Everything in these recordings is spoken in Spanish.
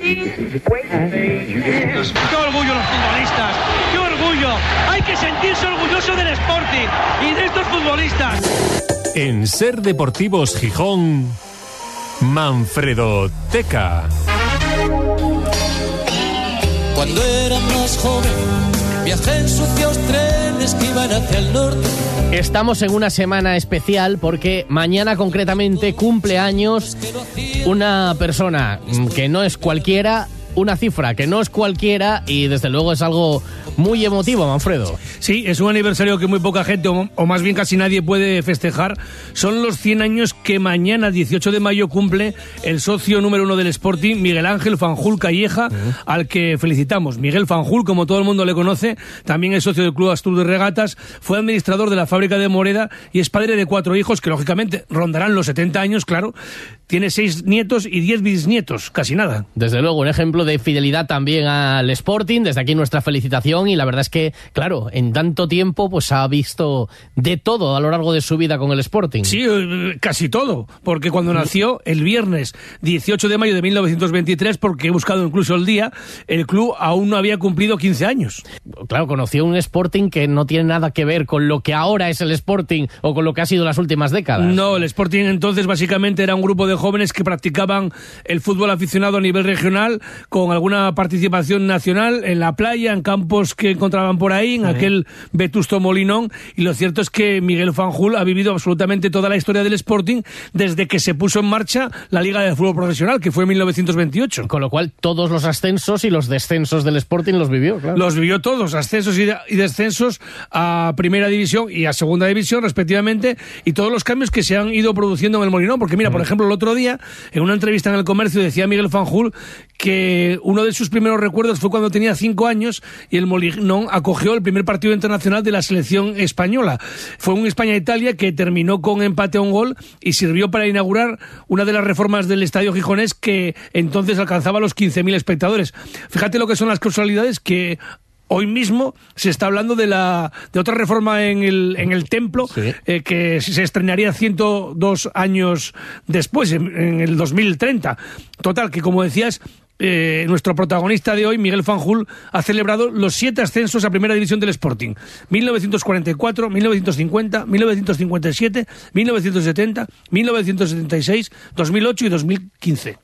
¡Qué orgullo los futbolistas! ¡Qué orgullo! Hay que sentirse orgulloso del Sporting y de estos futbolistas. En Ser Deportivos Gijón, Manfredo Teca. Cuando era más joven, viajé en sucios trenes que iban hacia el norte. Estamos en una semana especial porque mañana concretamente cumple años una persona que no es cualquiera, una cifra que no es cualquiera y desde luego es algo muy emotivo, Manfredo. Sí, es un aniversario que muy poca gente, o, o más bien casi nadie puede festejar. Son los 100 años que mañana, 18 de mayo, cumple el socio número uno del Sporting, Miguel Ángel Fanjul Calleja, al que felicitamos. Miguel Fanjul, como todo el mundo le conoce, también es socio del Club Astur de Regatas, fue administrador de la fábrica de Moreda y es padre de cuatro hijos que, lógicamente, rondarán los 70 años, claro. Tiene seis nietos y diez bisnietos, casi nada. Desde luego, un ejemplo de fidelidad también al Sporting. Desde aquí nuestra felicitación y la verdad es que, claro, en tanto tiempo pues ha visto de todo a lo largo de su vida con el Sporting. Sí, eh, casi todo, porque cuando nació el viernes 18 de mayo de 1923, porque he buscado incluso el día, el club aún no había cumplido 15 años. Claro, conoció un Sporting que no tiene nada que ver con lo que ahora es el Sporting o con lo que ha sido las últimas décadas. No, el Sporting entonces básicamente era un grupo de jóvenes que practicaban el fútbol aficionado a nivel regional, con alguna participación nacional en la playa, en campos que encontraban por ahí, en aquel vetusto molinón. Y lo cierto es que Miguel Fanjul ha vivido absolutamente toda la historia del Sporting desde que se puso en marcha la Liga de Fútbol Profesional, que fue en 1928. Con lo cual, todos los ascensos y los descensos del Sporting los vivió, claro. Los vivió todos, ascensos y, y descensos a Primera División y a Segunda División, respectivamente, y todos los cambios que se han ido produciendo en el Molinón. Porque mira, por ejemplo, el otro día, en una entrevista en el comercio, decía Miguel Fanjul que uno de sus primeros recuerdos fue cuando tenía cinco años y el Molinón acogió el primer partido internacional de la selección española. Fue un España-Italia que terminó con empate a un gol y sirvió para inaugurar una de las reformas del estadio gijonés que entonces alcanzaba los 15.000 espectadores. Fíjate lo que son las casualidades que Hoy mismo se está hablando de la de otra reforma en el, en el templo Sí. eh, que se estrenaría 102 años después, en, en el 2030. Total, que como decías, eh, nuestro protagonista de hoy, Miguel Fanjul, ha celebrado los siete ascensos a Primera División del Sporting. 1944, 1950, 1957, 1970, 1976, 2008 y 2015.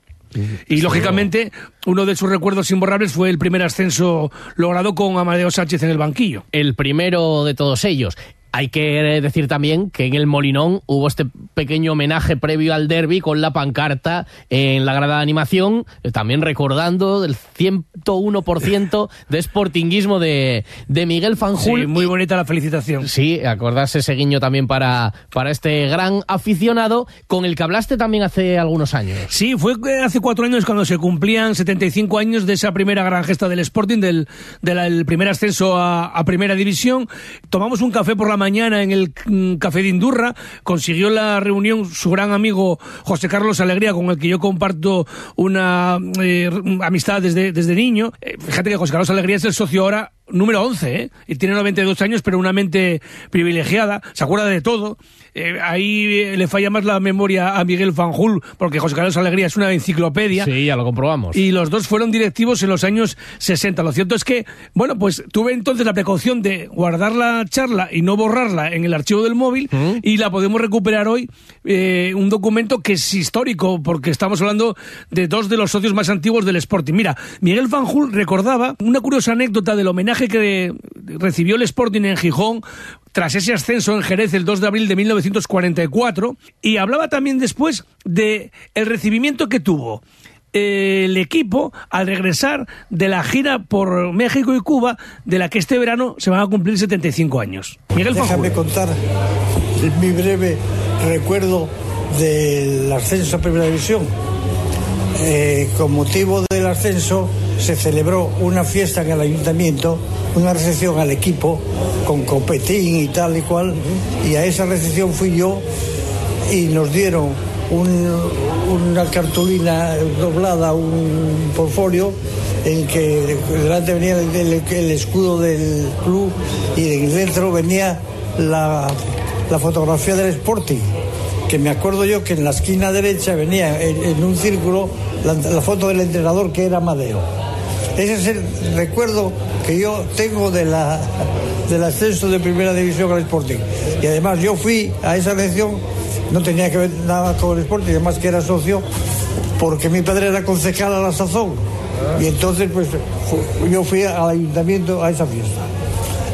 Y lógicamente, uno de sus recuerdos imborrables fue el primer ascenso logrado con Amadeo Sánchez en el banquillo. el primero de todos ellos. Hay que decir también que en el Molinón hubo este pequeño homenaje previo al derby con la pancarta en la grada de animación, eh, también recordando el 101% de sportinguismo de, de Miguel Fanjul. Sí, muy bonita la felicitación. Sí, acordarse ese guiño también para, para este gran aficionado con el que hablaste también hace algunos años. Sí, fue eh, hace cuatro años cuando se cumplían 75 años de esa primera gran gesta del Sporting, del, del primer ascenso a, a Primera División. Tomamos un café por la mañana en el mm, Café de Indurra. Consiguió la reunión su gran amigo José Carlos Alegría, con el que yo comparto una eh, amistad desde, desde niño. Eh, fíjate que José Carlos Alegría es el socio ahora número 11, ¿eh? Y tiene 92 años, pero una mente privilegiada, se acuerda de todo. Eh, ahí eh, le falla más la memoria a Miguel Fanjul, porque José Carlos Alegría es una enciclopedia. Sí, ya lo comprobamos. Y los dos fueron directivos en los años 60. Lo cierto es que, bueno, pues tuve entonces la precaución de guardar la charla y no borrarla en el archivo del móvil y la podemos recuperar hoy. eh, un documento que es histórico porque estamos hablando de dos de los socios más antiguos del Sporting. Mira, Miguel Fanjul recordaba una curiosa anécdota del homenaje que recibió el Sporting en Gijón tras ese ascenso en Jerez el 2 de abril de 1944 y hablaba también después de el recibimiento que tuvo el equipo al regresar de la gira por México y Cuba, de la que este verano se van a cumplir 75 años. Miguel Déjame contar mi breve recuerdo del ascenso a Primera División. Eh, con motivo del ascenso se celebró una fiesta en el ayuntamiento, una recepción al equipo con copetín y tal y cual, y a esa recepción fui yo y nos dieron un- una cartulina doblada, un portfolio en que delante venía el, escudo del club y dentro venía la, fotografía del Sporting. que me acuerdo yo que en la esquina derecha venía en, en un círculo la, la foto del entrenador que era Madeo. Ese es el recuerdo que yo tengo de la, del ascenso de primera división al Sporting. Y además yo fui a esa elección, no tenía que ver nada con el Sporting, además que era socio, porque mi padre era concejal a la sazón. Y entonces pues yo fui al ayuntamiento a esa fiesta.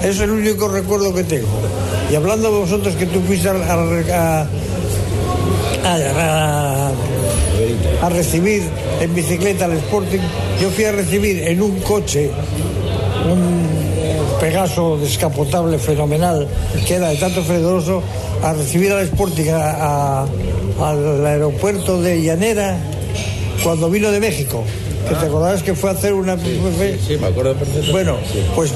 Es el único recuerdo que tengo. Y hablando de vosotros que tú fuiste a- a- a- a recibir en bicicleta al Sporting, yo fui a recibir en un coche un Pegaso descapotable fenomenal que era de tanto fredoroso a recibir al Sporting a- al aeropuerto de Llanera cuando vino de México. Que te acordarás que fue a hacer una... Sí, me acuerdo perfectamente. Bueno, pues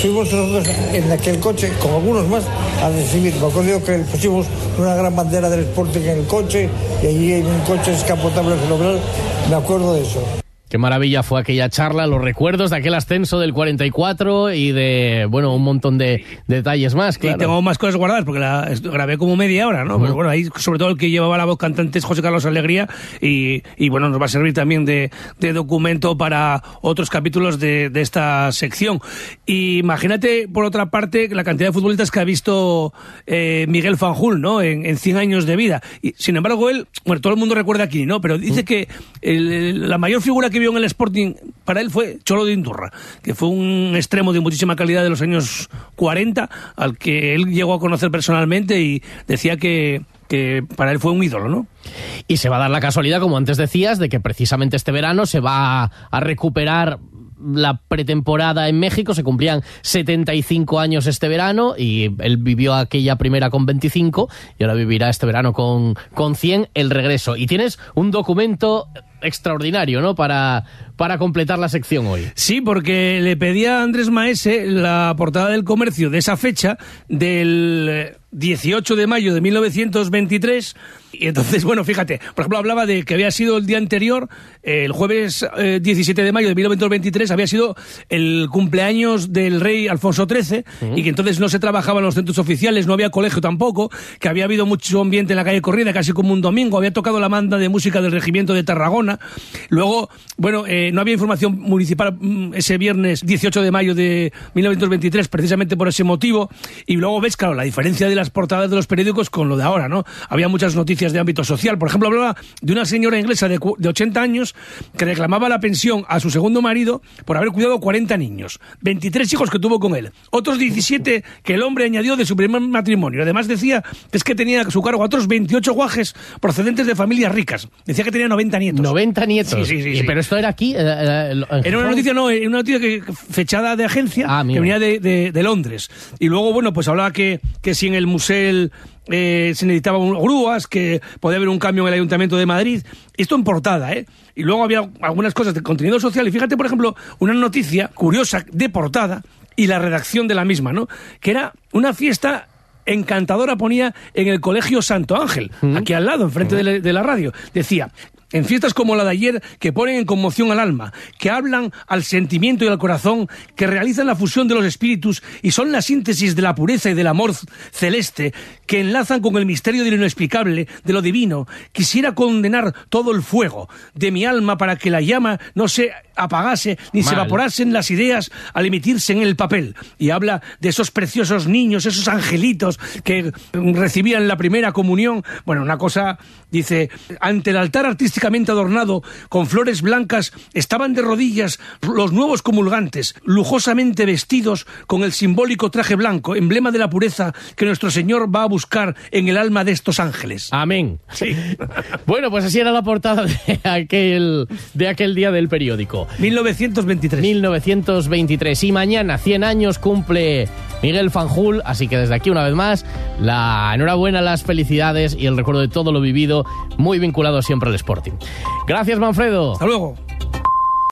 fuimos nosotros en aquel coche, con algunos más, a recibir. Me acuerdo que pusimos una gran bandera del Sporting en el coche y allí en un coche descapotable fenomenal. Me acuerdo de eso. Qué maravilla fue aquella charla, los recuerdos de aquel ascenso del 44 y de, bueno, un montón de detalles más, claro. Y tengo más cosas guardadas porque la grabé como media hora, ¿no? Pero bueno, ahí sobre todo el que llevaba la voz cantante es José Carlos Alegría y, y bueno, nos va a servir también de, de documento para otros capítulos de, de esta sección. Y imagínate, por otra parte, la cantidad de futbolistas que ha visto eh, Miguel Fanjul, ¿no? En, en 100 años de vida. Y sin embargo, él, bueno, todo el mundo recuerda aquí, ¿no? Pero dice que el- la mayor figura que vio en el Sporting para él fue Cholo de Indurra, que fue un extremo de muchísima calidad de los años 40, al que él llegó a conocer personalmente y decía que, que para él fue un ídolo, ¿no? Y se va a dar la casualidad, como antes decías, de que precisamente este verano se va a recuperar la pretemporada en México, se cumplían 75 años este verano y él vivió aquella primera con 25 y ahora vivirá este verano con, con 100 el regreso. Y tienes un documento extraordinario, ¿no? Para, para completar la sección hoy. Sí, porque le pedía a Andrés Maese la portada del comercio de esa fecha, del eh, 18 de mayo de 1923. Y entonces, bueno, fíjate, por ejemplo, hablaba de que había sido el día anterior, eh, el jueves eh, 17 de mayo de 1923, había sido el cumpleaños del rey Alfonso XIII, y que entonces no se trabajaba en los centros oficiales, no había colegio tampoco, que había habido mucho ambiente en la calle Corrida, casi como un domingo, había tocado la banda de música del regimiento de Tarragona. Luego, bueno, eh, no había información municipal mm, ese viernes 18 de mayo de 1923, precisamente por ese motivo. Y luego ves, claro, la diferencia de las portadas de los periódicos con lo de ahora, ¿no? Había muchas noticias de ámbito social. Por ejemplo, hablaba de una señora inglesa de, de 80 años que reclamaba la pensión a su segundo marido por haber cuidado 40 niños, 23 hijos que tuvo con él, otros 17 que el hombre añadió de su primer matrimonio. Además decía que es que tenía a su cargo otros 28 guajes procedentes de familias ricas. Decía que tenía 90 nietos. 90 nietos. Sí, sí, sí. Pero esto era aquí. eh, eh, Era una noticia, no, era una noticia que, fechada de agencia Ah, que venía de, de- de Londres. Y luego, bueno, pues hablaba que, que si en el museo eh, se necesitaban grúas, que podía haber un cambio en el Ayuntamiento de Madrid. Esto en portada, ¿eh? Y luego había algunas cosas de contenido social. Y fíjate, por ejemplo, una noticia curiosa de portada y la redacción de la misma, ¿no? Que era una fiesta encantadora ponía en el Colegio Santo Ángel, aquí al lado, enfrente de la- de la radio. Decía, en fiestas como la de ayer, que ponen en conmoción al alma, que hablan al sentimiento y al corazón, que realizan la fusión de los espíritus y son la síntesis de la pureza y del amor celeste, que enlazan con el misterio de lo inexplicable, de lo divino, quisiera condenar todo el fuego de mi alma para que la llama no se apagase ni se evaporasen las ideas al emitirse en el papel. Y habla de esos preciosos niños, esos angelitos que recibían la primera comunión. Bueno, una cosa, dice, ante el altar artísticamente adornado con flores blancas estaban de rodillas los nuevos comulgantes, lujosamente vestidos con el simbólico traje blanco, emblema de la pureza que nuestro Señor va a buscar en el alma de estos ángeles. Amén. Sí. Bueno, pues así era la portada de aquel, de aquel día del periódico. 1923. 1923. Y mañana, 100 años, cumple Miguel Fanjul. Así que desde aquí, una vez más, la enhorabuena, las felicidades y el recuerdo de todo lo vivido, muy vinculado siempre al Sporting. Gracias, Manfredo. Hasta luego.